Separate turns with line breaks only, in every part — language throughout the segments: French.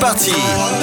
parti.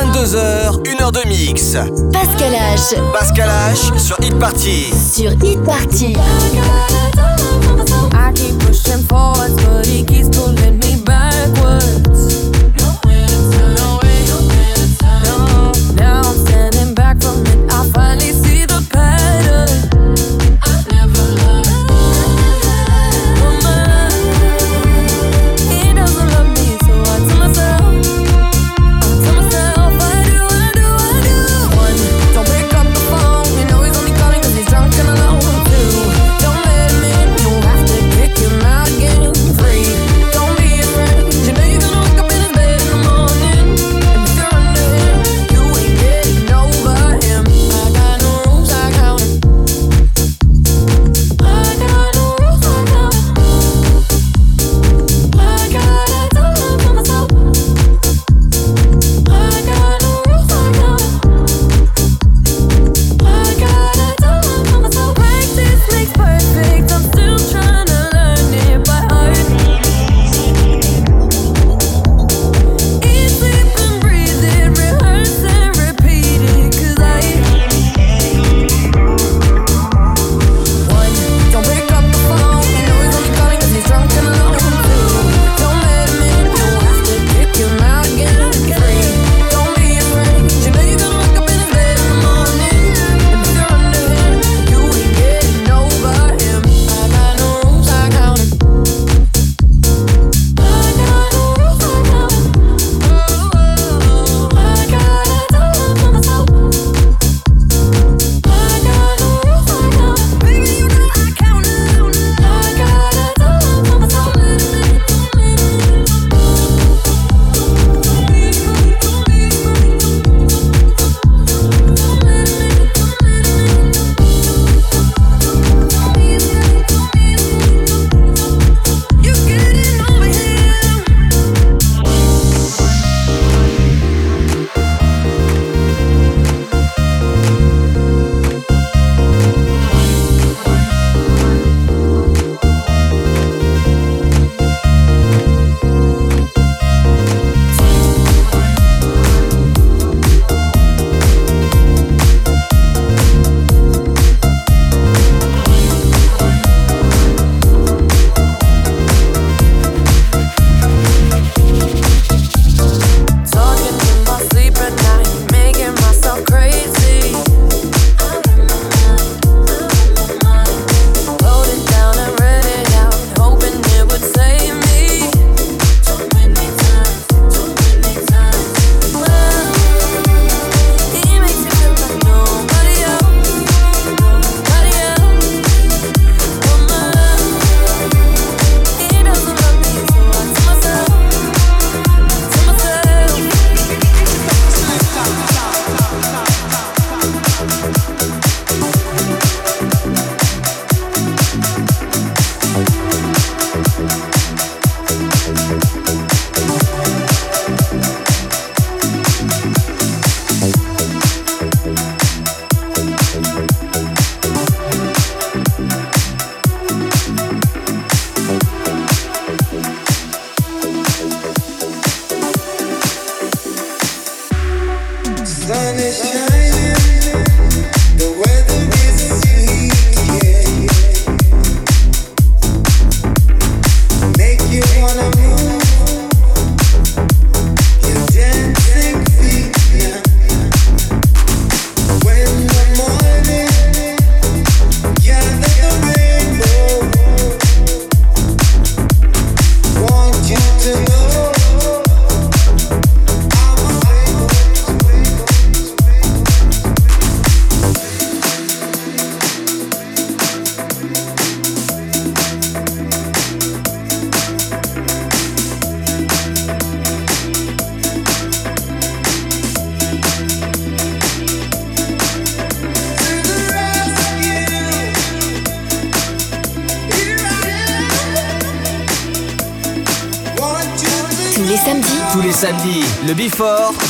22h, 1h de mix.
Pascal H.
Pascal H sur Hit Party.
Sur Hit Party.
I keep pushing forwards, but he keeps pulling me backwards.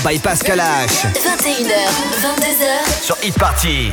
by
Pascal H.
21h, 22h
sur Hit Party.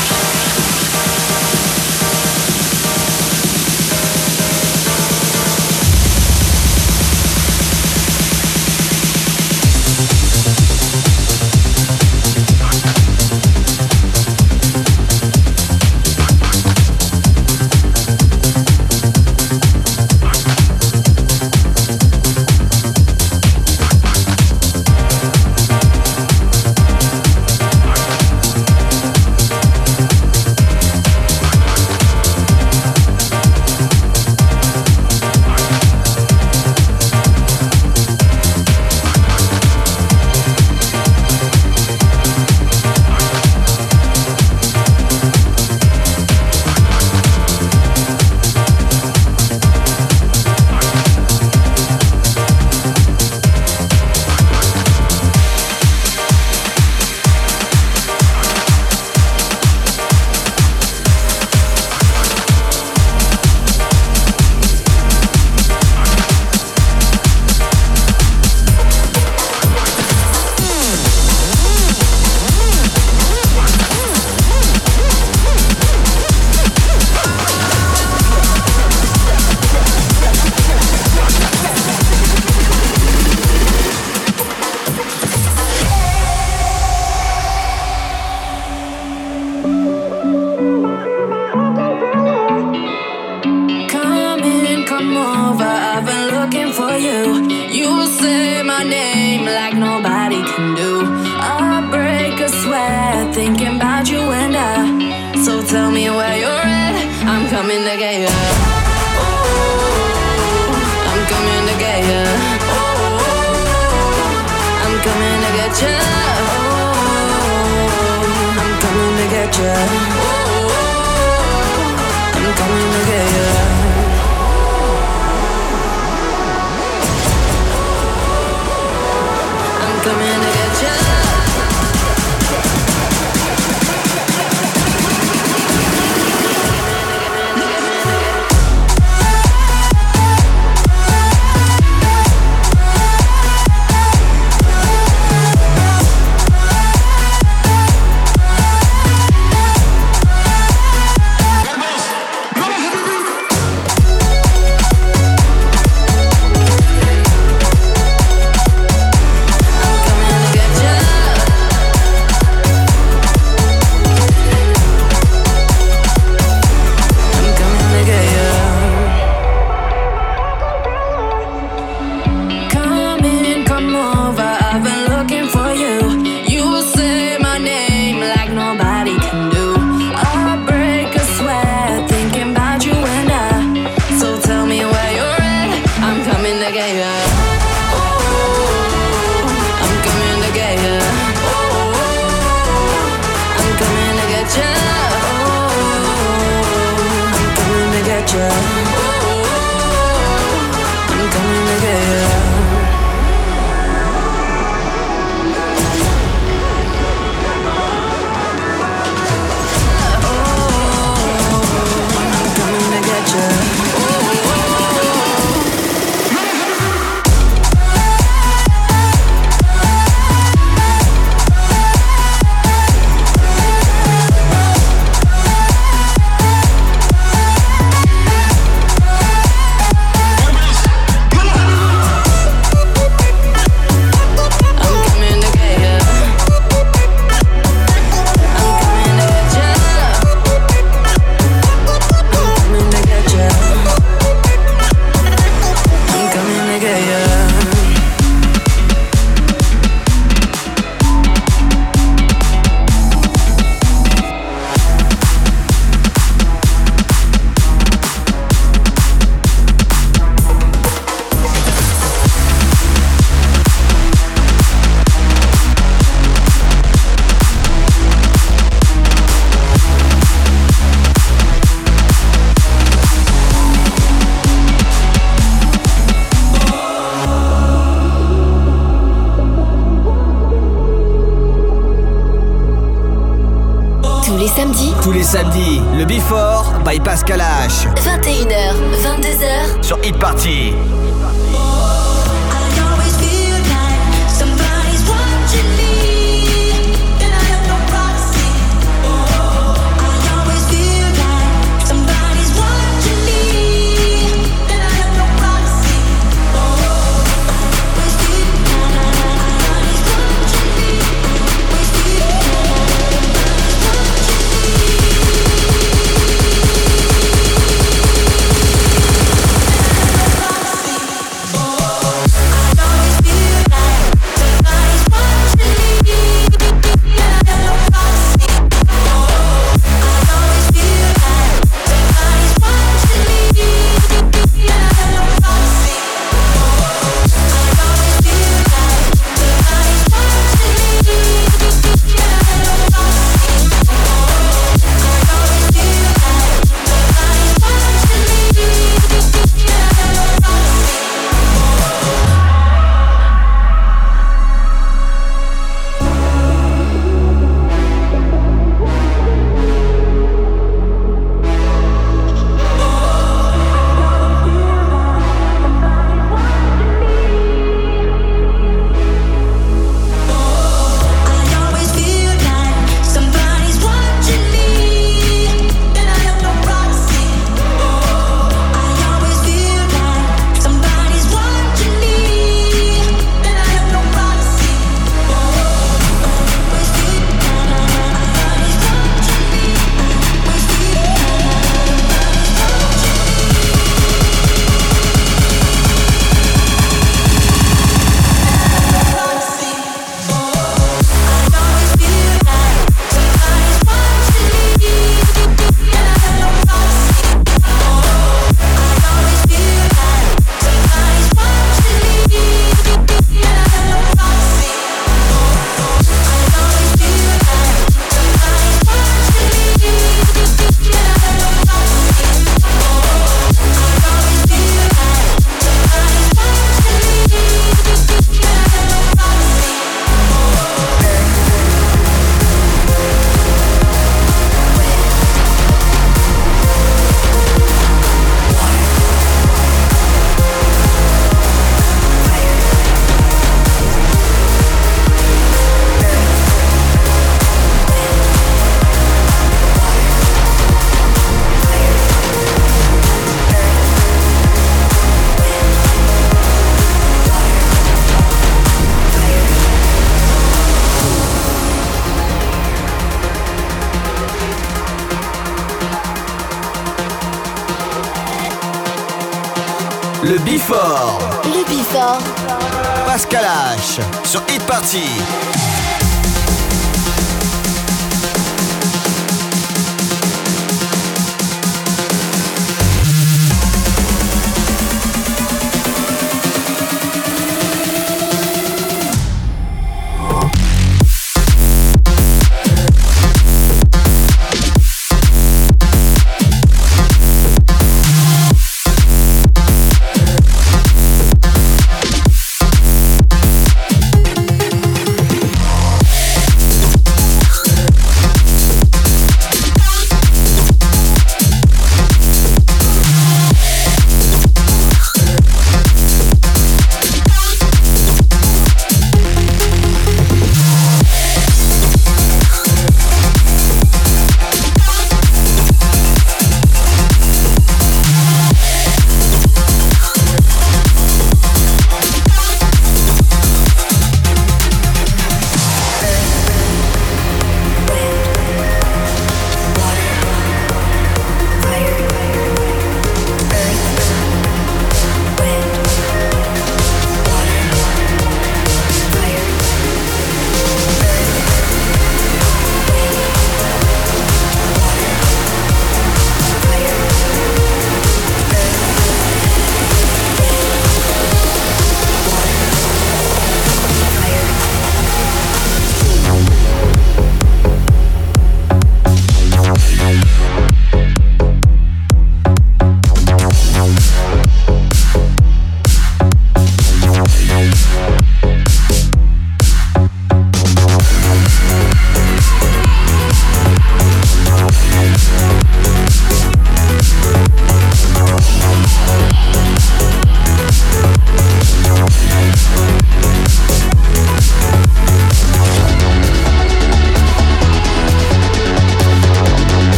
By Pascal H.
21h, 22h
Sur Hit Party.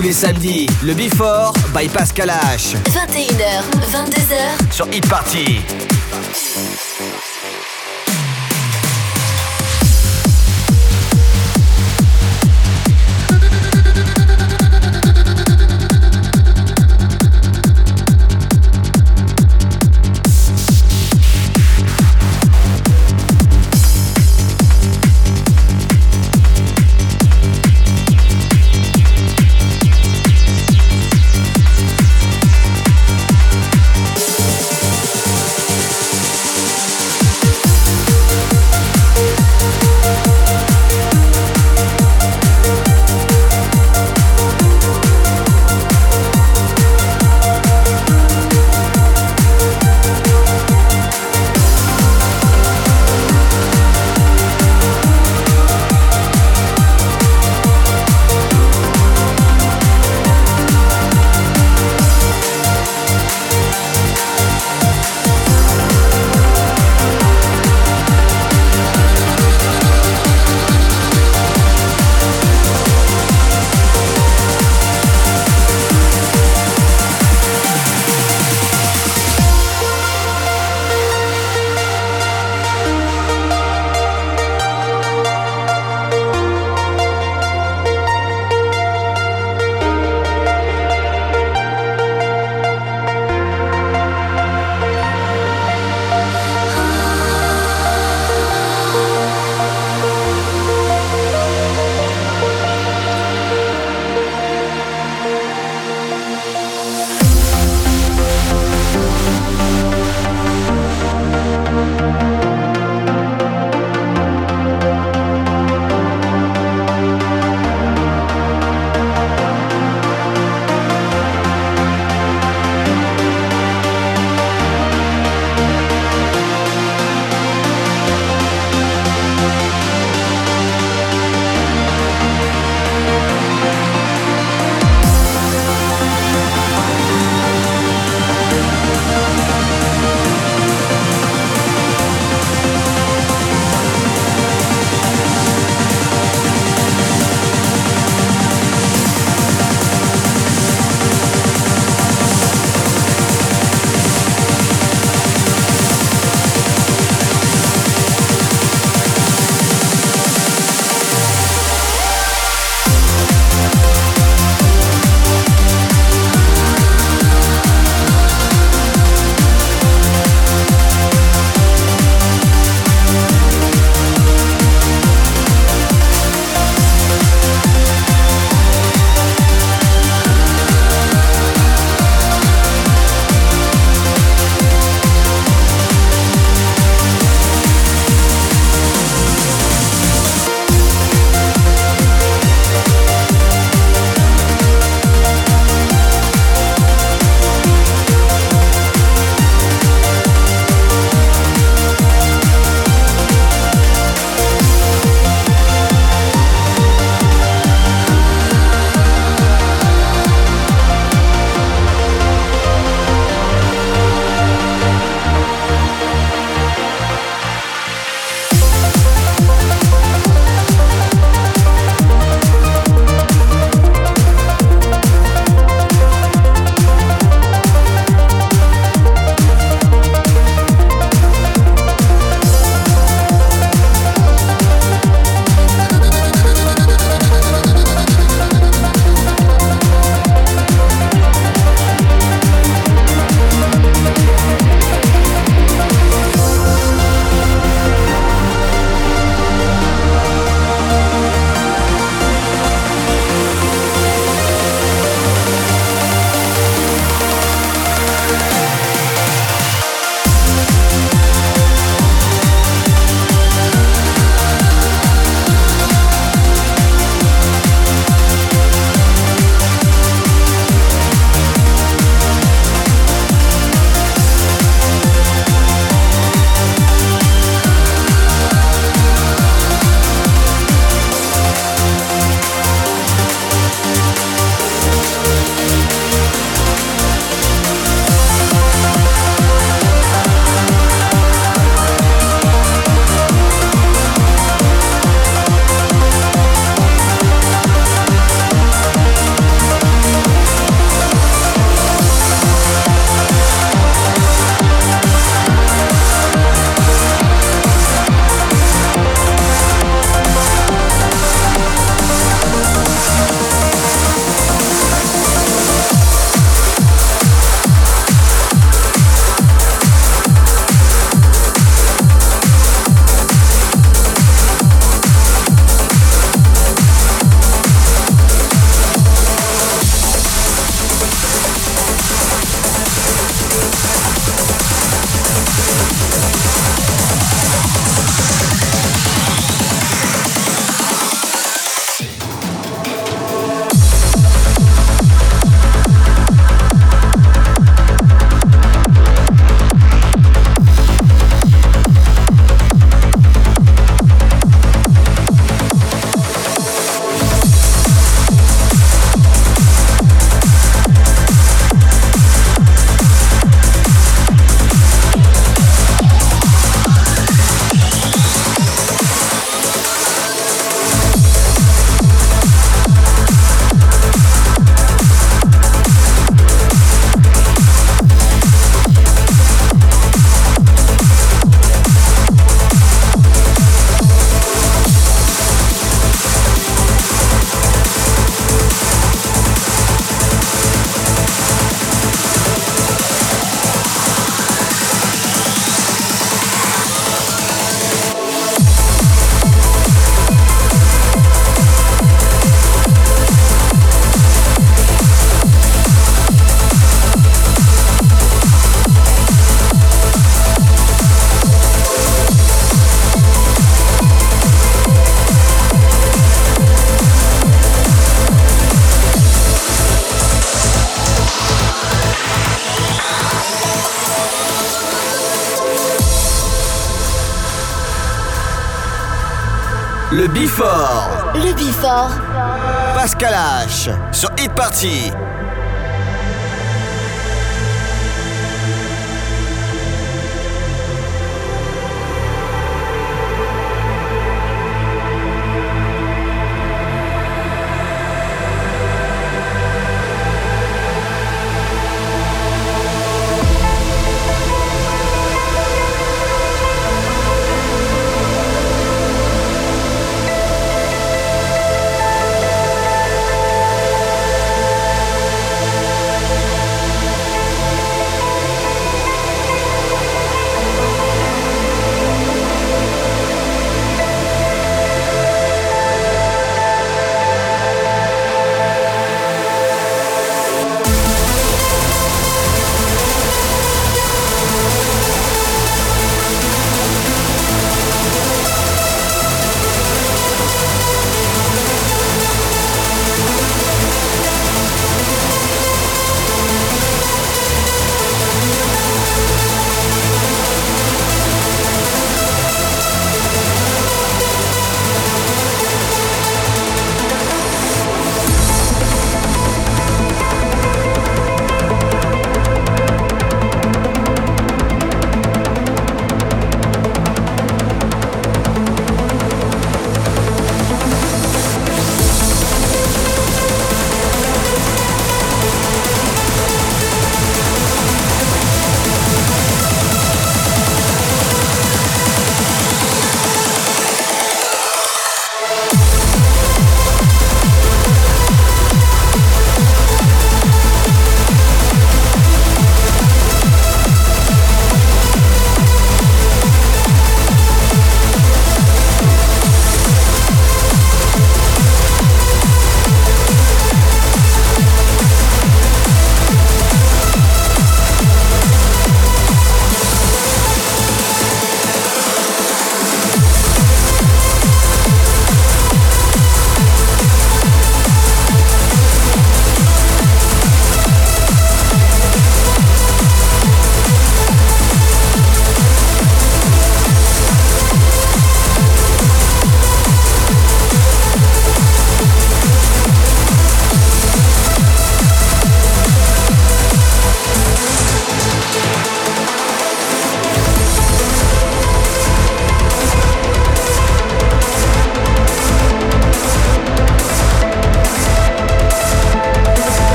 Tous les samedis,
le Before by Pascal H.
21h, 22h.
Sur Hit Party.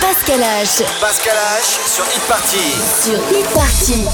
Pascal H.
Pascal H sur Hit Party.
Sur Hit Party.